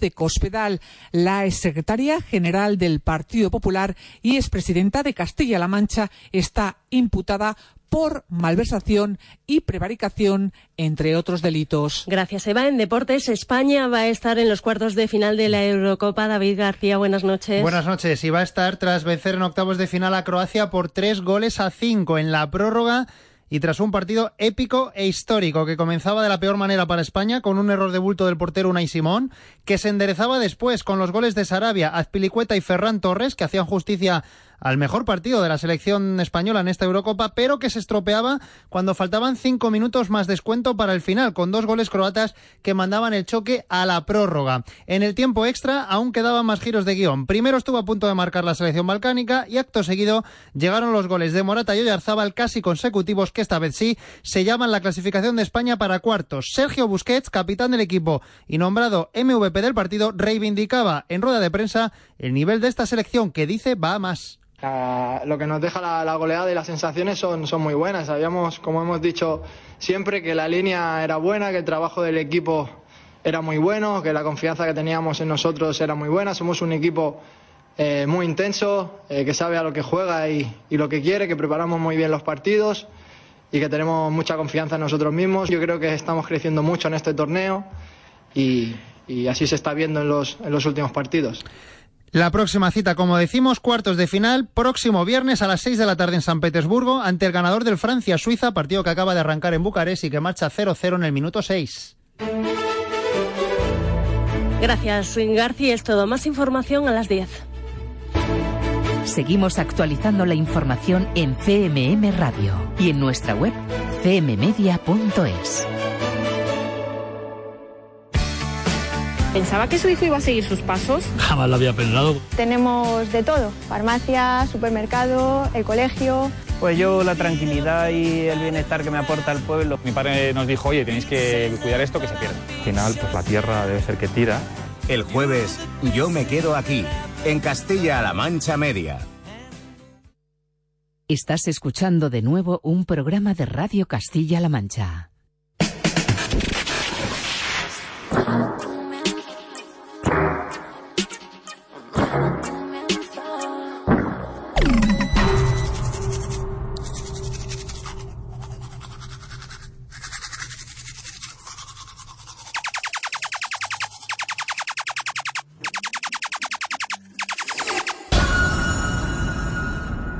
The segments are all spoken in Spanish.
De Cospedal, la exsecretaria general del Partido Popular y expresidenta de Castilla-La Mancha, está imputada por malversación y prevaricación, entre otros delitos. Gracias, Eva. En Deportes, España va a estar en los cuartos de final de la Eurocopa. David García, buenas noches. Buenas noches. Y va a estar tras vencer en octavos de final a Croacia por tres goles a cinco en la prórroga y tras un partido épico e histórico que comenzaba de la peor manera para España con un error de bulto del portero Unai Simón, que se enderezaba después con los goles de Sarabia, Azpilicueta y Ferran Torres que hacían justicia al mejor partido de la selección española en esta Eurocopa, pero que se estropeaba cuando faltaban cinco minutos más descuento para el final, con dos goles croatas que mandaban el choque a la prórroga. En el tiempo extra aún quedaban más giros de guion. Primero estuvo a punto de marcar la selección balcánica y acto seguido llegaron los goles de Morata y Oyarzábal casi consecutivos que esta vez sí sellaban la clasificación de España para cuartos. Sergio Busquets, capitán del equipo y nombrado MVP del partido, reivindicaba en rueda de prensa el nivel de esta selección que dice va a más. Lo que nos deja la, la goleada y las sensaciones son, son muy buenas. Sabíamos, como hemos dicho siempre, que la línea era buena, que el trabajo del equipo era muy bueno, que la confianza que teníamos en nosotros era muy buena. Somos un equipo eh, muy intenso, eh, que sabe a lo que juega y, y lo que quiere, que preparamos muy bien los partidos y que tenemos mucha confianza en nosotros mismos. Yo creo que estamos creciendo mucho en este torneo y, y así se está viendo en los, en los últimos partidos. La próxima cita, como decimos, cuartos de final, próximo viernes a las 6 de la tarde en San Petersburgo, ante el ganador del Francia-Suiza, partido que acaba de arrancar en Bucarest y que marcha 0-0 en el minuto 6. Gracias, García. Es todo. Más información a las 10. Seguimos actualizando la información en CMM Radio y en nuestra web cmmedia.es. ¿Pensaba que su hijo iba a seguir sus pasos? Jamás lo había pensado. Tenemos de todo, farmacia, supermercado, el colegio. Pues yo la tranquilidad y el bienestar que me aporta el pueblo. Mi padre nos dijo, oye, tenéis que cuidar esto que se pierde. Al final, pues la tierra debe ser que tira. El jueves, yo me quedo aquí, en Castilla-La Mancha Media. Estás escuchando de nuevo un programa de Radio Castilla-La Mancha.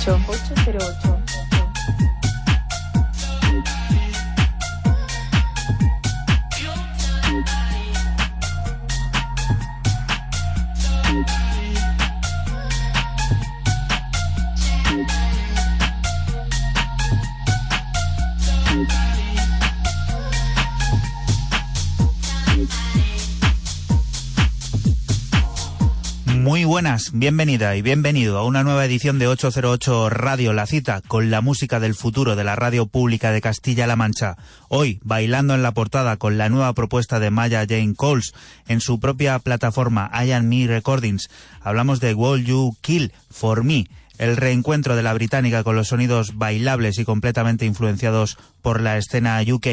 808. 808. Bienvenida y bienvenido a una nueva edición de 808 Radio La Cita con la música del futuro de la radio pública de Castilla-La Mancha. Hoy, bailando en la portada con la nueva propuesta de Maya Jane Coles en su propia plataforma I Me Recordings. Hablamos de Will You Kill For Me, el reencuentro de la británica con los sonidos bailables y completamente influenciados por la escena UK.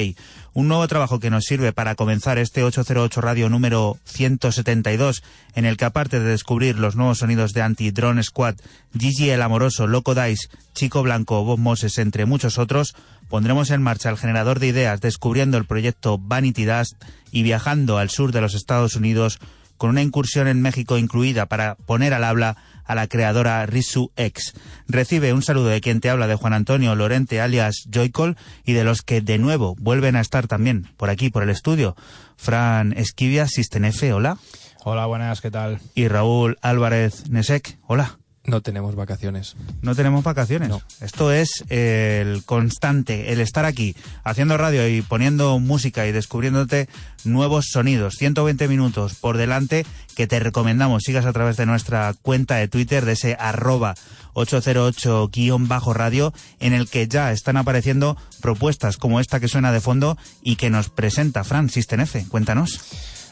Un nuevo trabajo que nos sirve para comenzar este 808 Radio número 172, en el que aparte de descubrir los nuevos sonidos de Anti-Drone Squad, Gigi el Amoroso, Loco Dice, Chico Blanco, Bob Moses, entre muchos otros, pondremos en marcha el generador de ideas descubriendo el proyecto Vanity Dust y viajando al sur de los Estados Unidos con una incursión en México incluida para poner al habla a la creadora Risu X. Recibe un saludo de quien te habla de Juan Antonio Lorente alias Joycol y de los que de nuevo vuelven a estar también por aquí, por el estudio. Fran Esquivia, Sistenefe, hola. Hola, buenas, ¿qué tal? Y Raúl Álvarez Nesek, hola. No tenemos vacaciones. No tenemos vacaciones. No. Esto es el constante, el estar aquí haciendo radio y poniendo música y descubriéndote nuevos sonidos. 120 minutos por delante que te recomendamos sigas a través de nuestra cuenta de Twitter de ese arroba 808-radio en el que ya están apareciendo propuestas como esta que suena de fondo y que nos presenta Fran Sistenefe. Cuéntanos.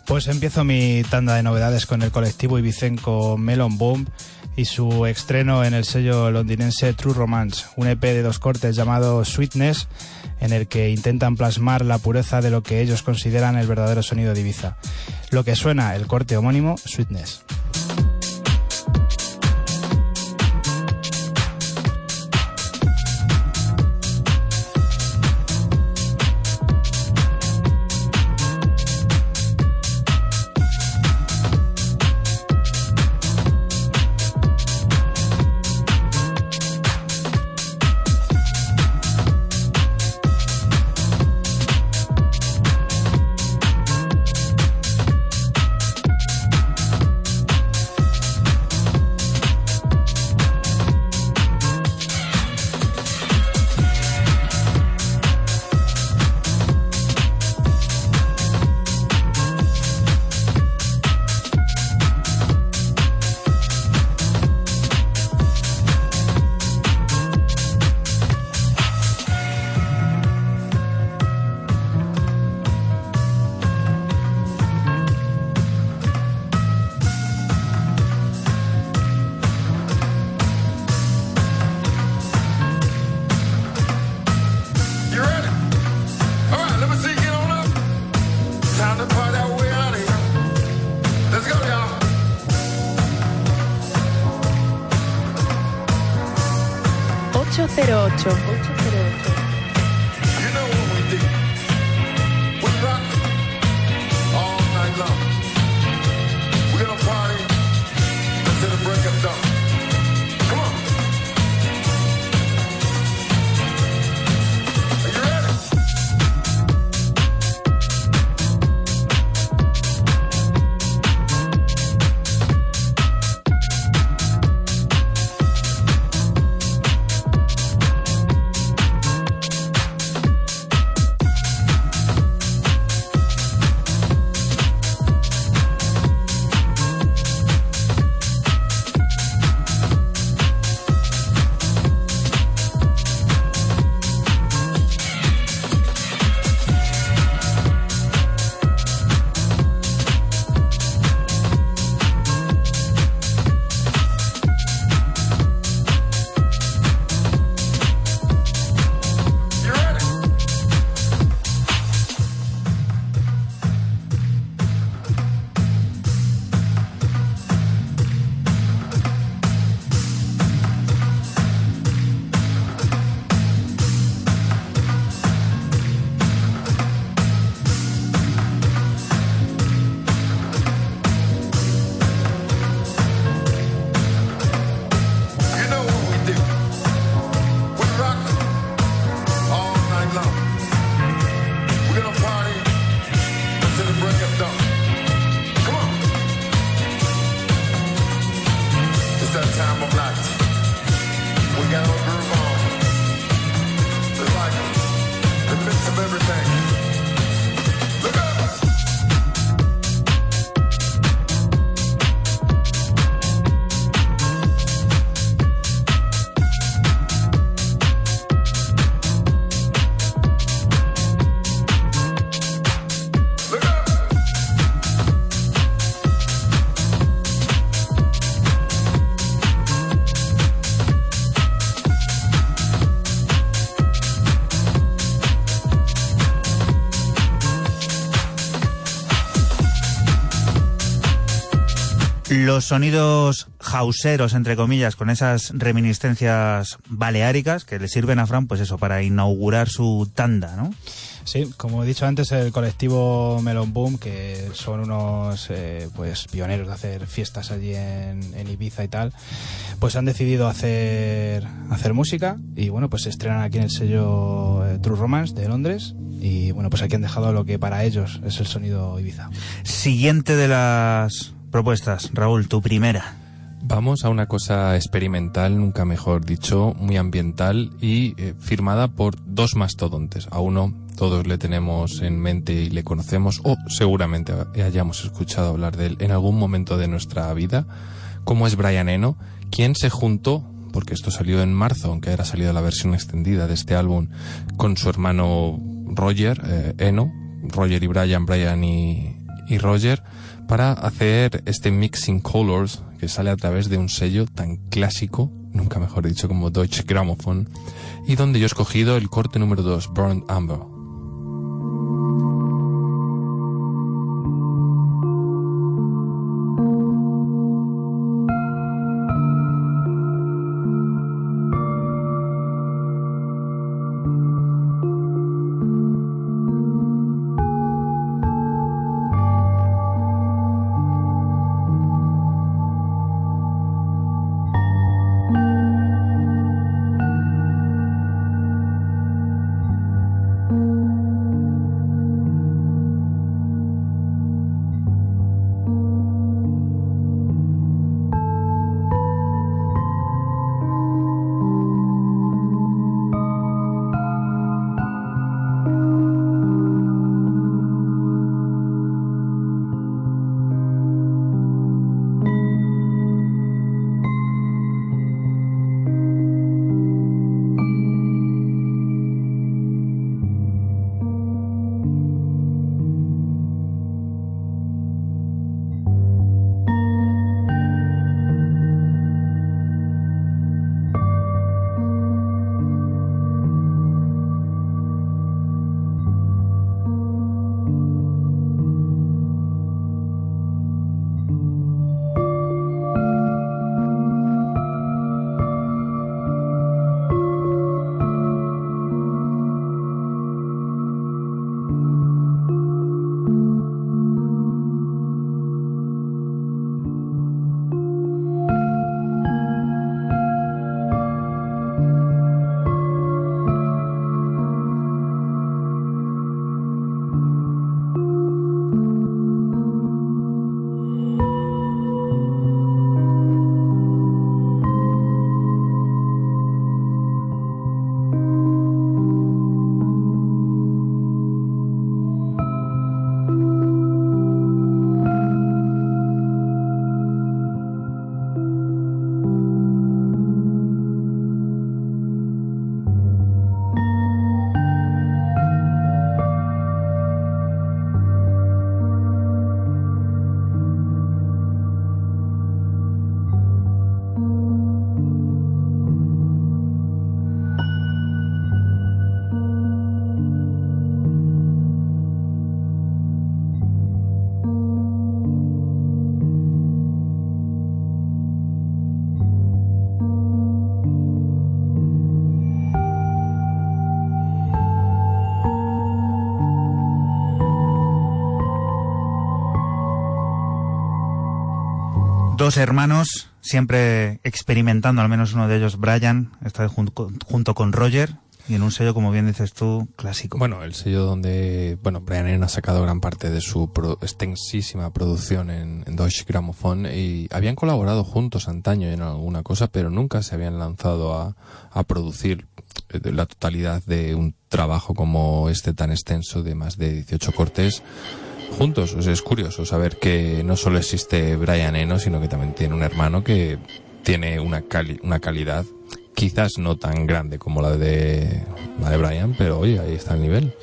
Pues empiezo mi tanda de novedades con el colectivo ibicenco Melon Boom y su estreno en el sello londinense True Romance, un EP de dos cortes llamado Sweetness, en el que intentan plasmar la pureza de lo que ellos consideran el verdadero sonido de Ibiza. Lo que suena el corte homónimo Sweetness. 08. Los sonidos hauseros, entre comillas, con esas reminiscencias baleáricas que le sirven a Fran, pues eso, para inaugurar su tanda, ¿no? Sí, como he dicho antes, el colectivo Melon Boom, que son unos eh, pues pioneros de hacer fiestas allí en, en, Ibiza y tal, pues han decidido hacer, hacer música y bueno, pues se estrenan aquí en el sello eh, True Romance de Londres y bueno, pues aquí han dejado lo que para ellos es el sonido Ibiza. Siguiente de las propuestas, Raúl, tu primera. Vamos a una cosa experimental, nunca mejor dicho, muy ambiental y eh, firmada por dos mastodontes. A uno todos le tenemos en mente y le conocemos o seguramente hayamos escuchado hablar de él en algún momento de nuestra vida, como es Brian Eno, quien se juntó, porque esto salió en marzo, aunque era salido la versión extendida de este álbum, con su hermano Roger eh, Eno, Roger y Brian, Brian y, y Roger, para hacer este Mixing Colors que sale a través de un sello tan clásico, nunca mejor dicho, como Deutsche Grammophon, y donde yo he escogido el corte número 2, Burned Amber. Dos hermanos, siempre experimentando, al menos uno de ellos, Brian, está junto, junto con Roger, y en un sello, como bien dices tú, clásico. Bueno, el sello donde, bueno, Brian Eno ha sacado gran parte de su pro, extensísima producción en, en, Deutsche Grammophon y habían colaborado juntos antaño en alguna cosa, pero nunca se habían lanzado a, a producir la totalidad de un trabajo como este tan extenso de más de 18 cortes juntos. Es curioso saber que no solo existe Brian Eno, sino que también tiene un hermano que tiene una, cali una calidad quizás no tan grande como la de, la de Brian, pero oye, ahí está el nivel.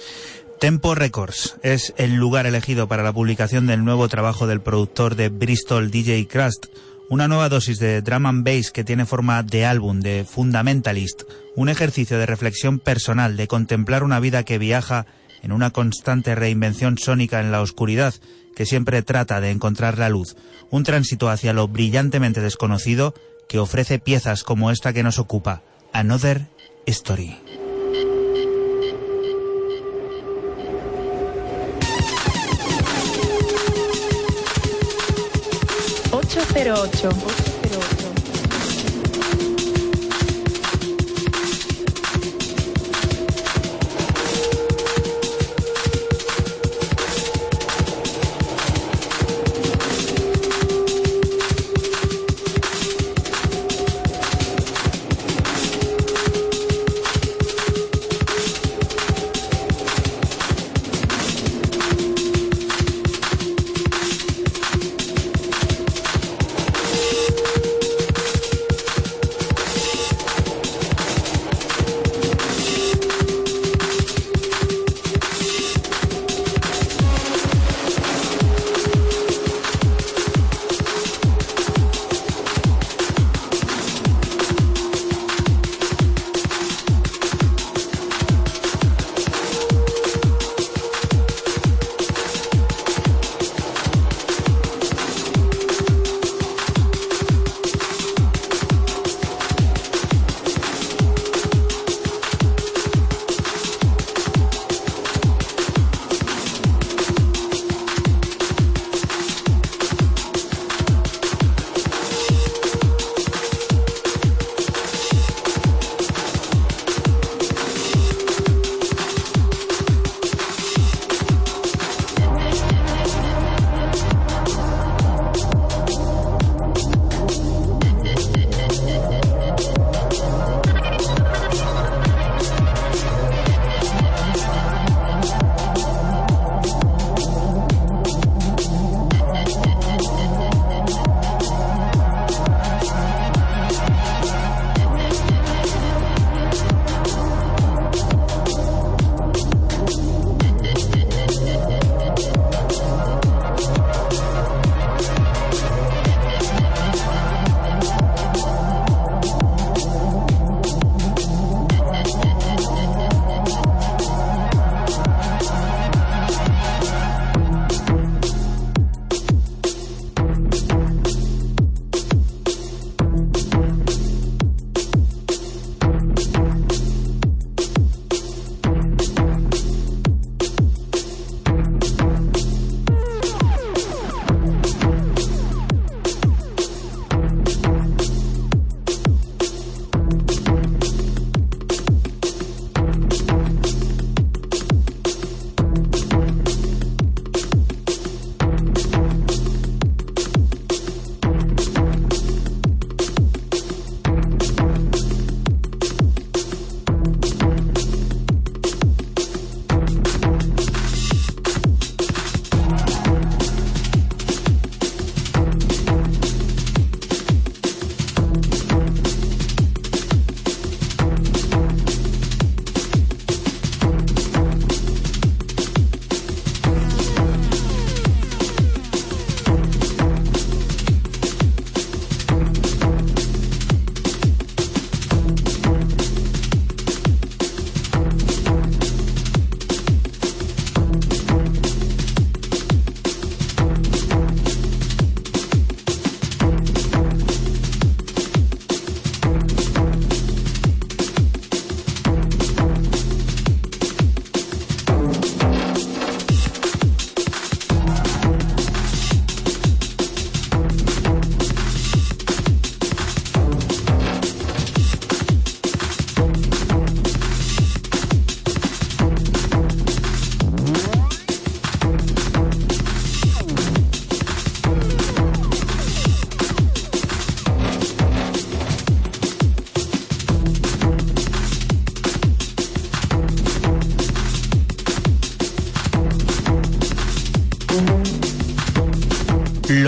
Tempo Records es el lugar elegido para la publicación del nuevo trabajo del productor de Bristol DJ Crust, una nueva dosis de drum and bass que tiene forma de álbum, de fundamentalist, un ejercicio de reflexión personal, de contemplar una vida que viaja en una constante reinvención sónica en la oscuridad, que siempre trata de encontrar la luz, un tránsito hacia lo brillantemente desconocido que ofrece piezas como esta que nos ocupa, Another Story. Ocho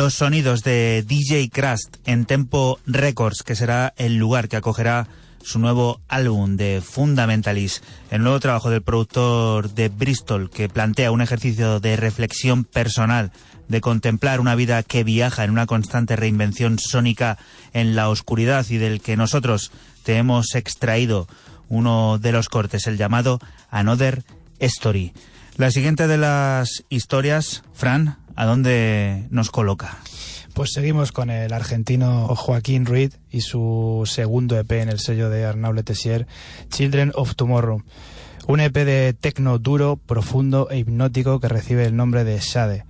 Los sonidos de DJ Crust en Tempo Records, que será el lugar que acogerá su nuevo álbum de Fundamentalis, el nuevo trabajo del productor de Bristol, que plantea un ejercicio de reflexión personal, de contemplar una vida que viaja en una constante reinvención sónica en la oscuridad y del que nosotros te hemos extraído uno de los cortes, el llamado Another Story. La siguiente de las historias, Fran, ¿a dónde nos coloca? Pues seguimos con el argentino Joaquín Ruiz y su segundo EP en el sello de Arnaud Letessier, Children of Tomorrow. Un EP de tecno duro, profundo e hipnótico que recibe el nombre de Shade.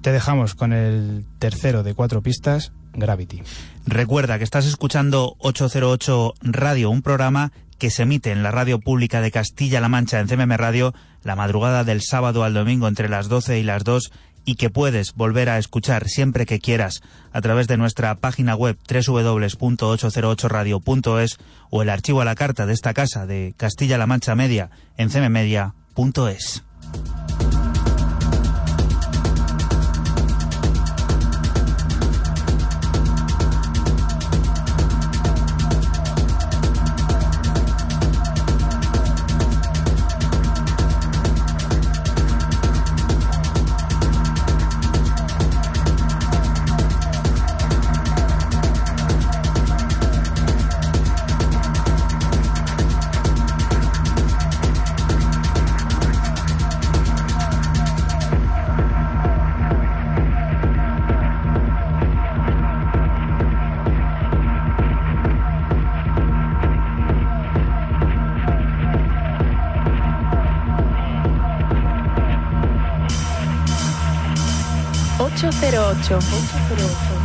Te dejamos con el tercero de cuatro pistas, Gravity. Recuerda que estás escuchando 808 Radio, un programa que se emite en la radio pública de Castilla-La Mancha en CMM Radio la madrugada del sábado al domingo entre las 12 y las 2 y que puedes volver a escuchar siempre que quieras a través de nuestra página web www.808radio.es o el archivo a la carta de esta casa de Castilla-La Mancha Media en cmmedia.es. 808. 808.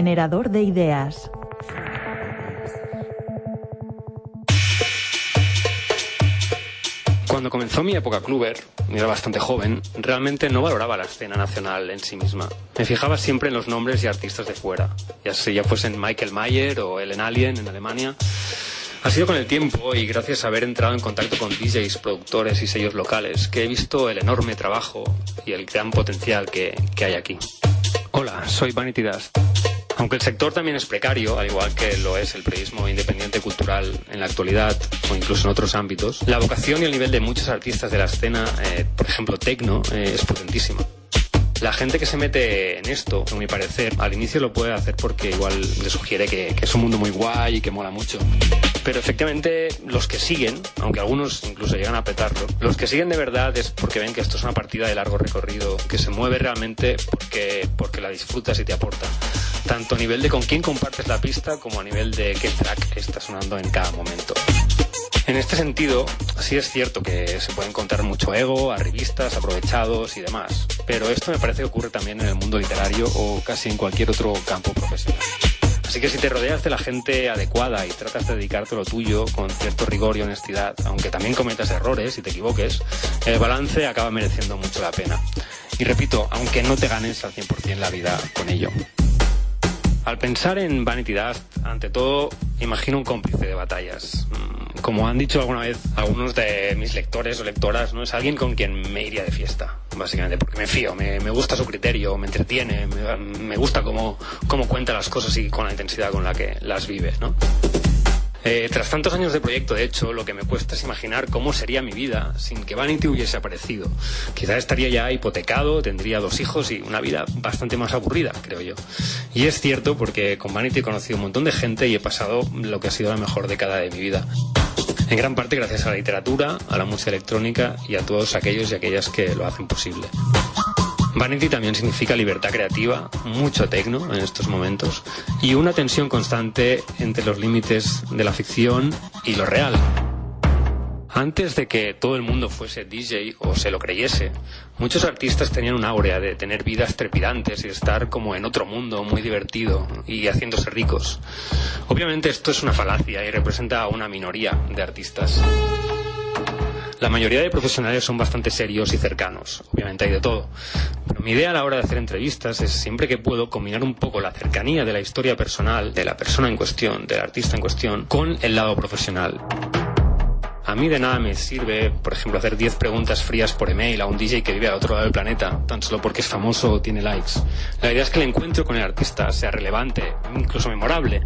Generador de ideas. Cuando comenzó mi época cluber, y era bastante joven, realmente no valoraba la escena nacional en sí misma. Me fijaba siempre en los nombres y artistas de fuera, ya sea ya fuesen Michael Mayer o Ellen Alien en Alemania. Ha sido con el tiempo y gracias a haber entrado en contacto con DJs, productores y sellos locales que he visto el enorme trabajo y el gran potencial que, que hay aquí. Hola, soy Vanity Dust. Aunque el sector también es precario, al igual que lo es el periodismo independiente cultural en la actualidad o incluso en otros ámbitos, la vocación y el nivel de muchos artistas de la escena, eh, por ejemplo, tecno, eh, es potentísima. La gente que se mete en esto, a mi parecer, al inicio lo puede hacer porque igual le sugiere que, que es un mundo muy guay y que mola mucho. Pero efectivamente los que siguen, aunque algunos incluso llegan a petarlo, los que siguen de verdad es porque ven que esto es una partida de largo recorrido, que se mueve realmente porque, porque la disfrutas y te aporta. Tanto a nivel de con quién compartes la pista como a nivel de qué track está sonando en cada momento. En este sentido, sí es cierto que se puede encontrar mucho ego, arribistas, aprovechados y demás, pero esto me parece que ocurre también en el mundo literario o casi en cualquier otro campo profesional. Así que si te rodeas de la gente adecuada y tratas de dedicarte lo tuyo con cierto rigor y honestidad, aunque también cometas errores y te equivoques, el balance acaba mereciendo mucho la pena. Y repito, aunque no te ganes al 100% la vida con ello. Al pensar en Vanity Dust, ante todo, imagino un cómplice de batallas. Mm, Como han dicho alguna vez algunos de mis lectores o lectoras, no es alguien con quien me iría de fiesta, básicamente, porque me fío, me, me gusta su criterio, me entretiene, me, me gusta cómo, cómo cuenta las cosas y con la intensidad con la que las vive, ¿no? Eh, tras tantos años de proyecto, de hecho, lo que me cuesta es imaginar cómo sería mi vida sin que Vanity hubiese aparecido. Quizás estaría ya hipotecado, tendría dos hijos y una vida bastante más aburrida, creo yo. Y es cierto porque con Vanity he conocido un montón de gente y he pasado lo que ha sido la mejor década de mi vida. En gran parte gracias a la literatura, a la música electrónica y a todos aquellos y aquellas que lo hacen posible. Vanity también significa libertad creativa, mucho tecno en estos momentos y una tensión constante entre los límites de la ficción y lo real. Antes de que todo el mundo fuese DJ o se lo creyese, muchos artistas tenían una áurea de tener vidas trepidantes y de estar como en otro mundo muy divertido y haciéndose ricos. Obviamente esto es una falacia y representa a una minoría de artistas. La mayoría de profesionales son bastante serios y cercanos, obviamente hay de todo. Pero mi idea a la hora de hacer entrevistas es siempre que puedo combinar un poco la cercanía de la historia personal, de la persona en cuestión, del artista en cuestión, con el lado profesional. A mí de nada me sirve, por ejemplo, hacer 10 preguntas frías por email a un DJ que vive al otro lado del planeta, tan solo porque es famoso o tiene likes. La idea es que el encuentro con el artista sea relevante, incluso memorable,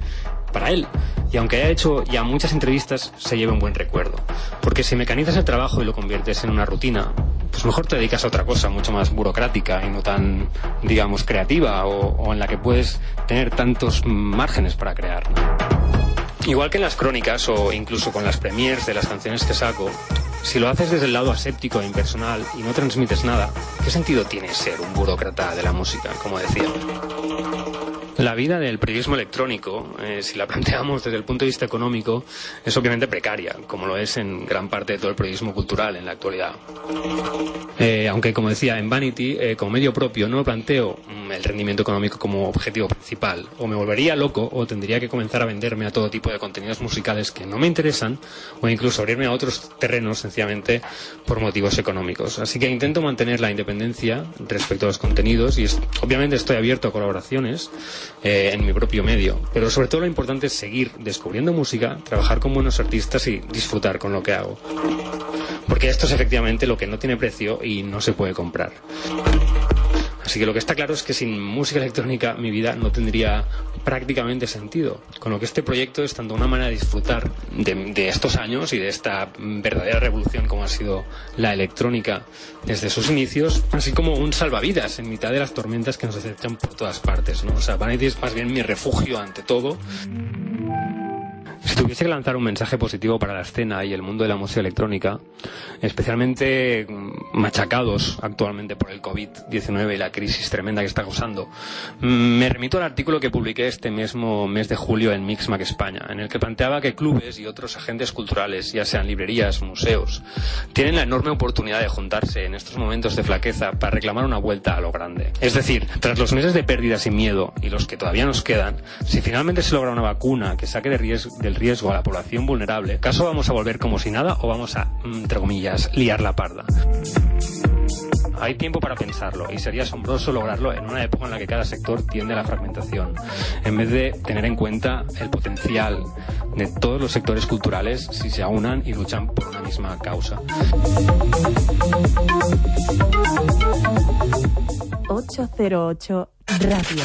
para él. Y aunque haya hecho ya muchas entrevistas, se lleve un buen recuerdo. Porque si mecanizas el trabajo y lo conviertes en una rutina, pues mejor te dedicas a otra cosa mucho más burocrática y no tan, digamos, creativa o, o en la que puedes tener tantos márgenes para crear. Igual que en las crónicas o incluso con las premiers de las canciones que saco, si lo haces desde el lado aséptico e impersonal y no transmites nada, ¿qué sentido tiene ser un burócrata de la música, como decía? La vida del periodismo electrónico, eh, si la planteamos desde el punto de vista económico, es obviamente precaria, como lo es en gran parte de todo el periodismo cultural en la actualidad. Eh, aunque, como decía, en Vanity, eh, como medio propio, no planteo mm, el rendimiento económico como objetivo principal. O me volvería loco o tendría que comenzar a venderme a todo tipo de contenidos musicales que no me interesan o incluso abrirme a otros terrenos sencillamente por motivos económicos. Así que intento mantener la independencia respecto a los contenidos y es- obviamente estoy abierto a colaboraciones eh, en mi propio medio. Pero sobre todo lo importante es seguir descubriendo música, trabajar con buenos artistas y disfrutar con lo que hago. Porque esto es efectivamente lo que no tiene precio y no se puede comprar. Así que lo que está claro es que sin música electrónica mi vida no tendría prácticamente sentido. Con lo que este proyecto es tanto una manera de disfrutar de, estos años y de esta verdadera revolución como ha sido la electrónica desde sus inicios, así como un salvavidas en mitad de las tormentas que nos acechan por todas partes. ¿no? O sea, Vanity es más bien mi refugio ante todo. Si tuviese que lanzar un mensaje positivo para la escena y el mundo de la música electrónica, especialmente mm, machacados actualmente por el COVID-19 y la crisis tremenda que está causando, mm, me remito al artículo que publiqué este mismo mes de julio en Mixmac España, en el que planteaba que clubes y otros agentes culturales, ya sean librerías, museos, tienen la enorme oportunidad de juntarse en estos momentos de flaqueza para reclamar una vuelta a lo grande. Es decir, tras los meses de pérdida sin miedo y los que todavía nos quedan, si finalmente se logra una vacuna que saque de ries- del riesgo a la población vulnerable, ¿caso vamos a volver como si nada o vamos a, mm, entre comillas, liar la parda? Hay tiempo para pensarlo y sería asombroso lograrlo en una época en la que cada sector tiende a la fragmentación, en vez de tener en cuenta el potencial de todos los sectores culturales si se aunan y luchan por una misma causa. 808 Radio.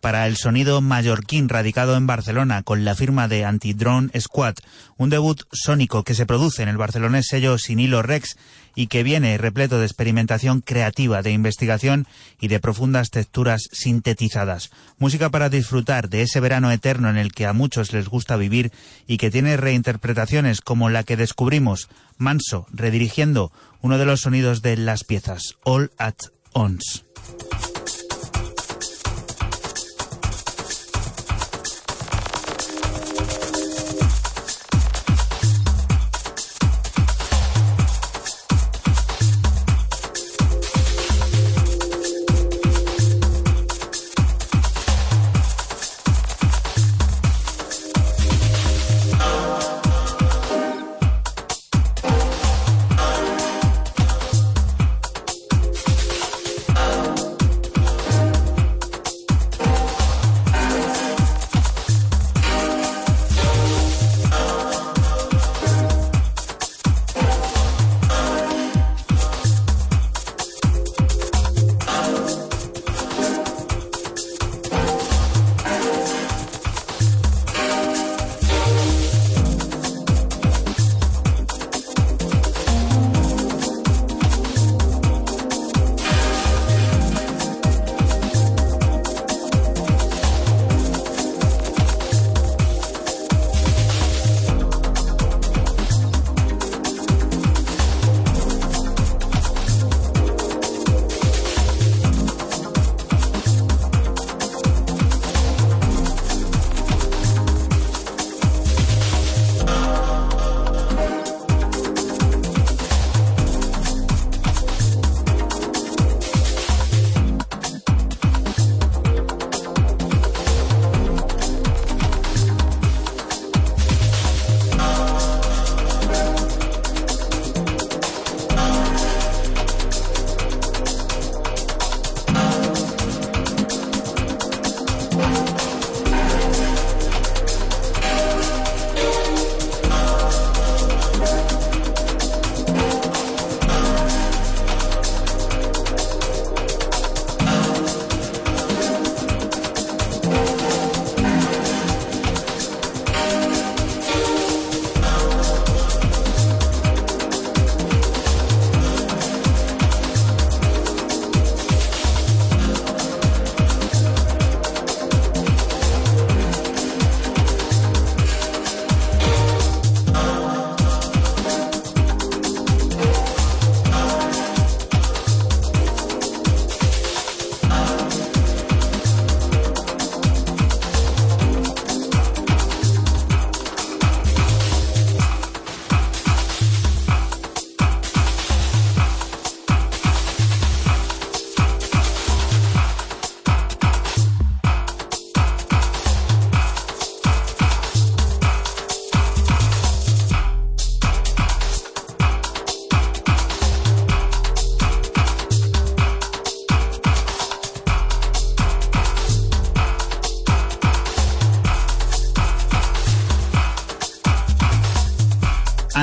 para el sonido mallorquín radicado en Barcelona con la firma de Anti-Drone Squad, un debut sónico que se produce en el barcelonés sello Sinilo Rex y que viene repleto de experimentación creativa, de investigación y de profundas texturas sintetizadas. Música para disfrutar de ese verano eterno en el que a muchos les gusta vivir y que tiene reinterpretaciones como la que descubrimos, Manso, redirigiendo uno de los sonidos de las piezas, All at Ons.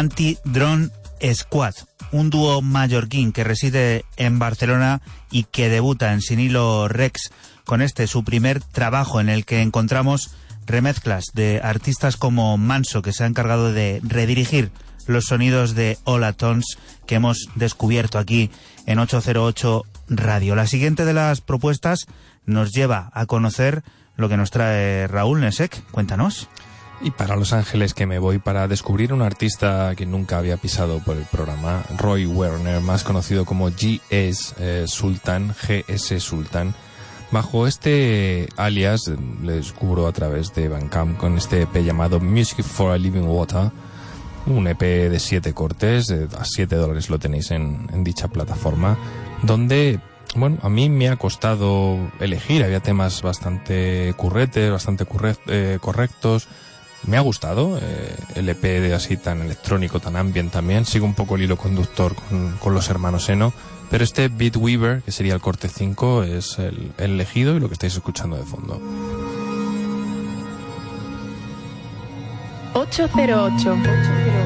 Anti-Drone Squad, un dúo mallorquín que reside en Barcelona y que debuta en Sinilo Rex con este su primer trabajo en el que encontramos remezclas de artistas como Manso que se ha encargado de redirigir los sonidos de Hola Tons que hemos descubierto aquí en 808 Radio. La siguiente de las propuestas nos lleva a conocer lo que nos trae Raúl Nesek. Cuéntanos. Y para Los Ángeles que me voy para descubrir un artista que nunca había pisado por el programa, Roy Werner, más conocido como GS eh, Sultan, GS Sultan. Bajo este alias le descubro a través de Bandcamp con este EP llamado Music for a Living Water, un EP de siete cortes, a 7 dólares lo tenéis en, en dicha plataforma, donde bueno, a mí me ha costado elegir, había temas bastante curretes, bastante eh, correctos, me ha gustado eh, el EP de así tan electrónico, tan ambient también. Sigo un poco el hilo conductor con, con los hermanos Eno. Pero este Beat Weaver, que sería el corte 5, es el, el elegido y lo que estáis escuchando de fondo. 808.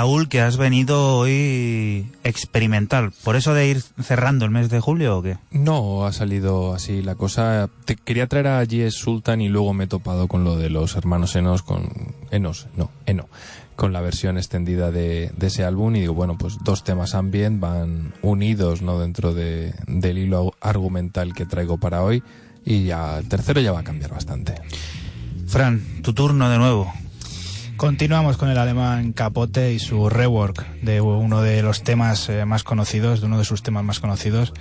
Raúl, que has venido hoy experimental. ¿Por eso de ir cerrando el mes de julio o qué? No, ha salido así la cosa. Te quería traer a G.S. Sultan y luego me he topado con lo de los hermanos Enos, con Enos, no, Eno, con la versión extendida de, de ese álbum y digo, bueno, pues dos temas ambient van unidos, ¿no? Dentro de, del hilo argumental que traigo para hoy y ya el tercero ya va a cambiar bastante. Fran, tu turno de nuevo. Continuamos con el alemán Capote y su rework de uno de los temas eh, más conocidos, de uno de sus temas más conocidos,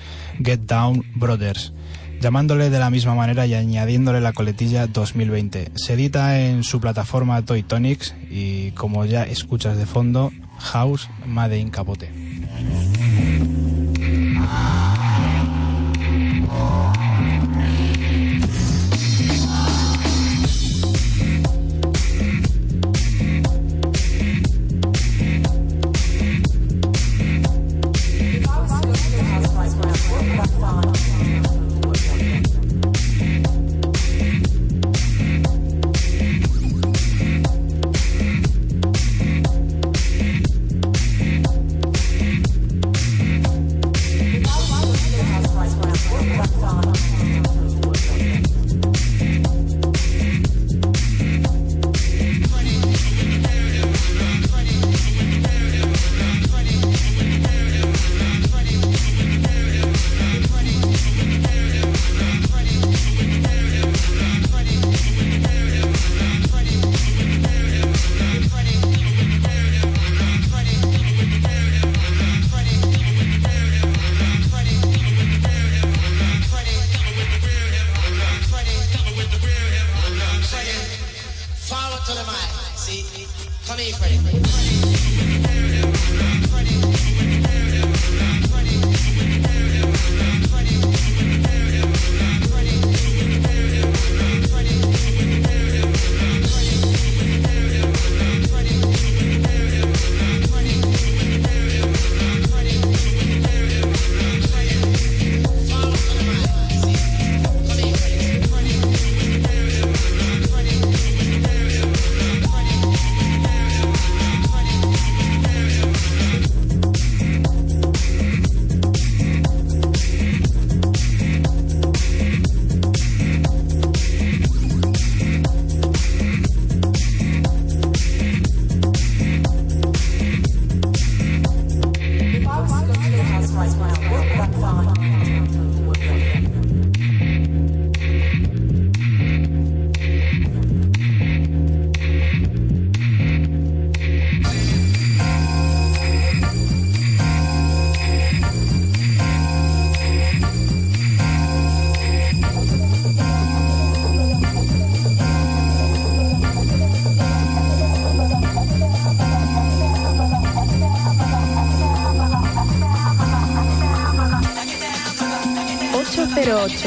Get Down Brothers, llamándole de la misma manera y añadiéndole la coletilla 2020. Se edita en su plataforma Toy Tonics y como ya escuchas de fondo, House Made in Capote. Okay.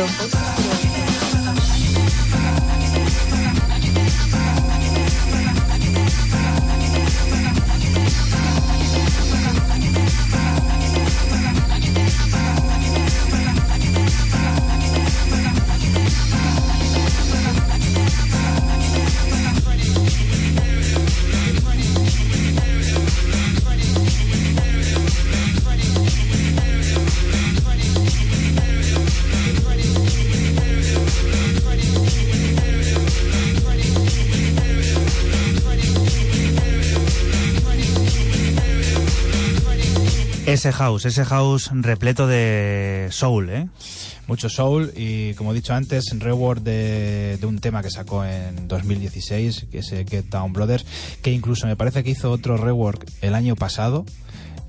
Ocho. Ese house, ese house repleto de soul, ¿eh? Mucho soul y, como he dicho antes, reward de, un tema que sacó en 2016, que es Get Down Brothers, que incluso me parece que hizo otro rework el año pasado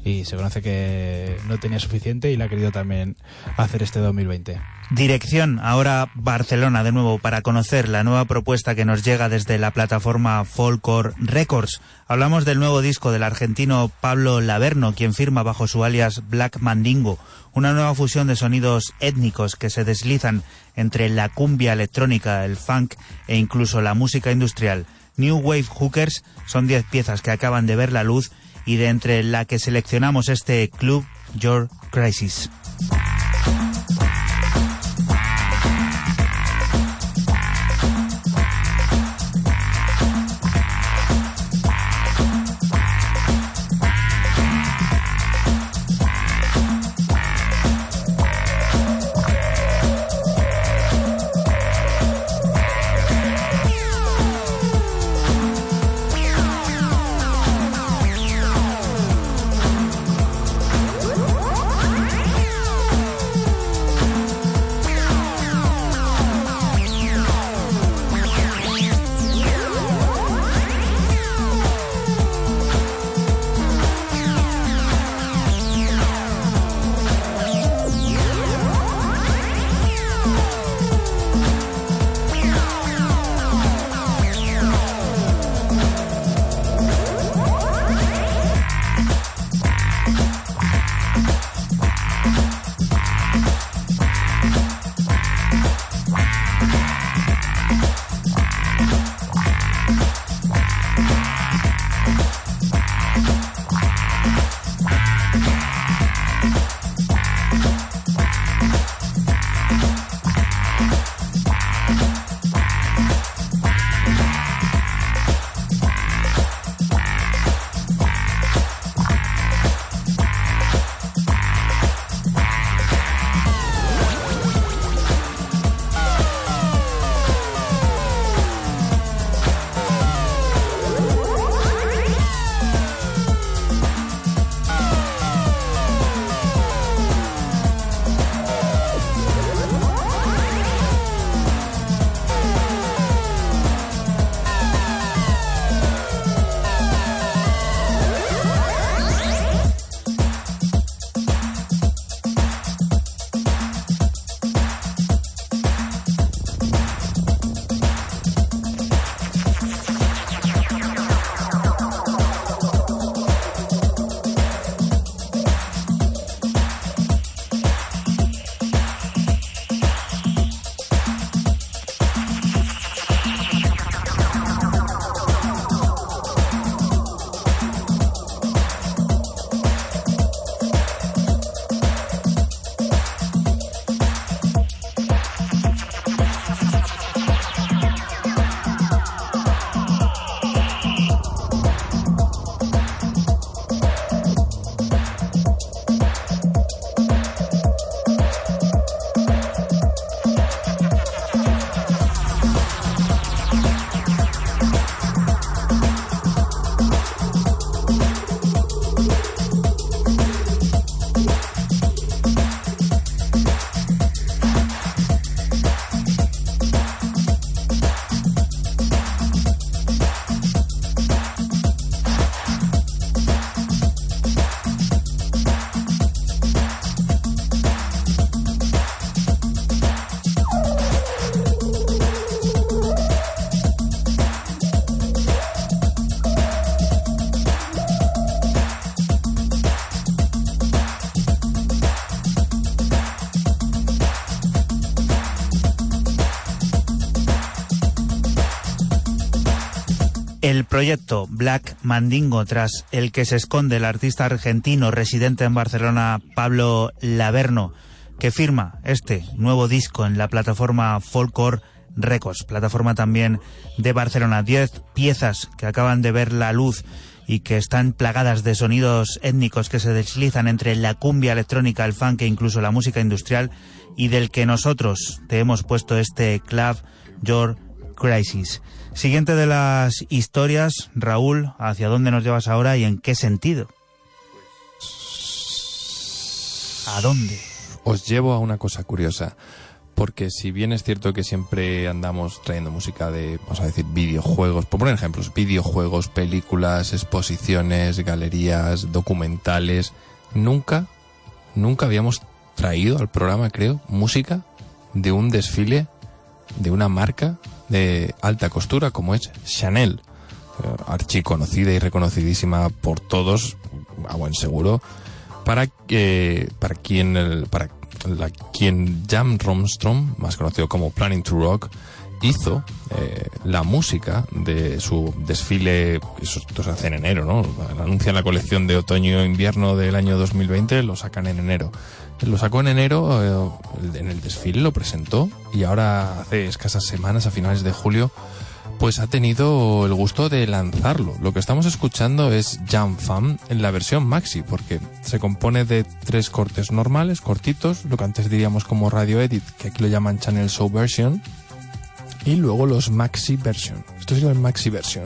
y se conoce que no tenía suficiente y le ha querido también hacer este 2020. Dirección ahora Barcelona de nuevo para conocer la nueva propuesta que nos llega desde la plataforma Folkor Records. Hablamos del nuevo disco del argentino Pablo Laverno, quien firma bajo su alias Black Mandingo, una nueva fusión de sonidos étnicos que se deslizan entre la cumbia electrónica, el funk e incluso la música industrial. New Wave Hookers son 10 piezas que acaban de ver la luz y de entre la que seleccionamos este club Your Crisis. Proyecto Black Mandingo, tras el que se esconde el artista argentino residente en Barcelona, Pablo Laverno, que firma este nuevo disco en la plataforma Folkcore Records, plataforma también de Barcelona. Diez piezas que acaban de ver la luz y que están plagadas de sonidos étnicos que se deslizan entre la cumbia electrónica, el funk e incluso la música industrial y del que nosotros te hemos puesto este Club Your Crisis. Siguiente de las historias, Raúl, ¿hacia dónde nos llevas ahora y en qué sentido? ¿A dónde? Os llevo a una cosa curiosa. Porque si bien es cierto que siempre andamos trayendo música de, vamos a decir, videojuegos, por poner ejemplos, videojuegos, películas, exposiciones, galerías, documentales, nunca, nunca habíamos traído al programa, creo, música de un desfile de una marca de alta costura como es Chanel, eh, archiconocida y reconocidísima por todos, a buen seguro, para que, para quien, para la, quien Jam Romstrom, más conocido como Planning to Rock, hizo eh, la música de su desfile, eso esto se hace en enero, ¿no? Anuncian la colección de otoño-invierno del año 2020, lo sacan en enero. Lo sacó en enero, eh, en el desfile lo presentó y ahora hace escasas semanas, a finales de julio, pues ha tenido el gusto de lanzarlo. Lo que estamos escuchando es Jam Fam en la versión maxi, porque se compone de tres cortes normales, cortitos, lo que antes diríamos como radio edit, que aquí lo llaman Channel Show Version, y luego los maxi version. Esto es el maxi version.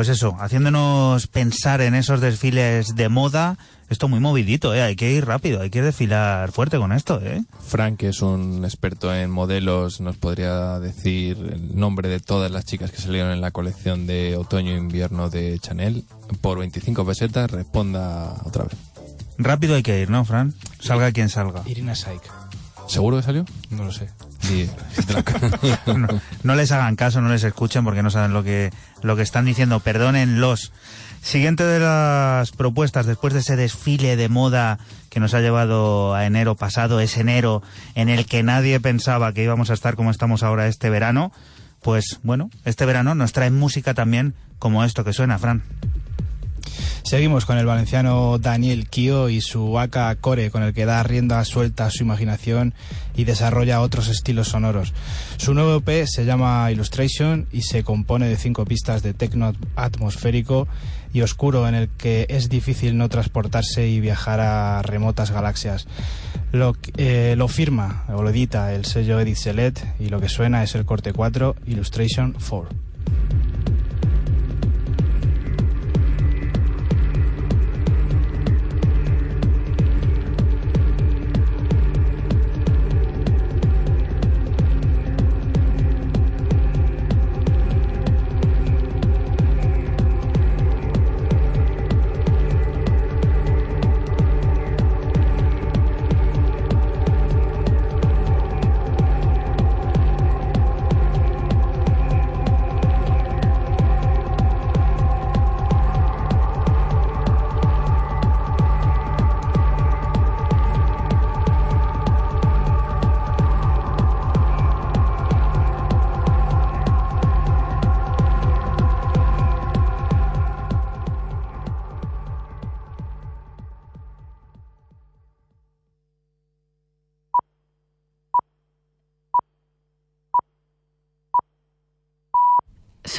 Pues eso, haciéndonos pensar en esos desfiles de moda. Esto muy movidito, ¿eh? Hay que ir rápido, hay que desfilar fuerte con esto, ¿eh? Frank, que es un experto en modelos, nos podría decir el nombre de todas las chicas que salieron en la colección de otoño e invierno de Chanel. Por 25 pesetas, responda otra vez. Rápido hay que ir, ¿no, Fran? Salga quien salga. Irina Saik. ¿Seguro que salió? No lo sé. No les hagan caso, no les escuchen porque no saben lo que, lo que están diciendo. Perdónenlos. Siguiente de las propuestas, después de ese desfile de moda que nos ha llevado a enero pasado, ese enero en el que nadie pensaba que íbamos a estar como estamos ahora este verano, pues bueno, este verano nos trae música también como esto que suena, Fran. Seguimos con el valenciano Daniel Kio y su AK Core, con el que da rienda suelta a su imaginación y desarrolla otros estilos sonoros. Su nuevo EP se llama Illustration y se compone de cinco pistas de tecno atmosférico y oscuro en el que es difícil no transportarse y viajar a remotas galaxias. Lo, eh, lo firma o lo edita el sello Edith Select y lo que suena es el corte 4 Illustration 4.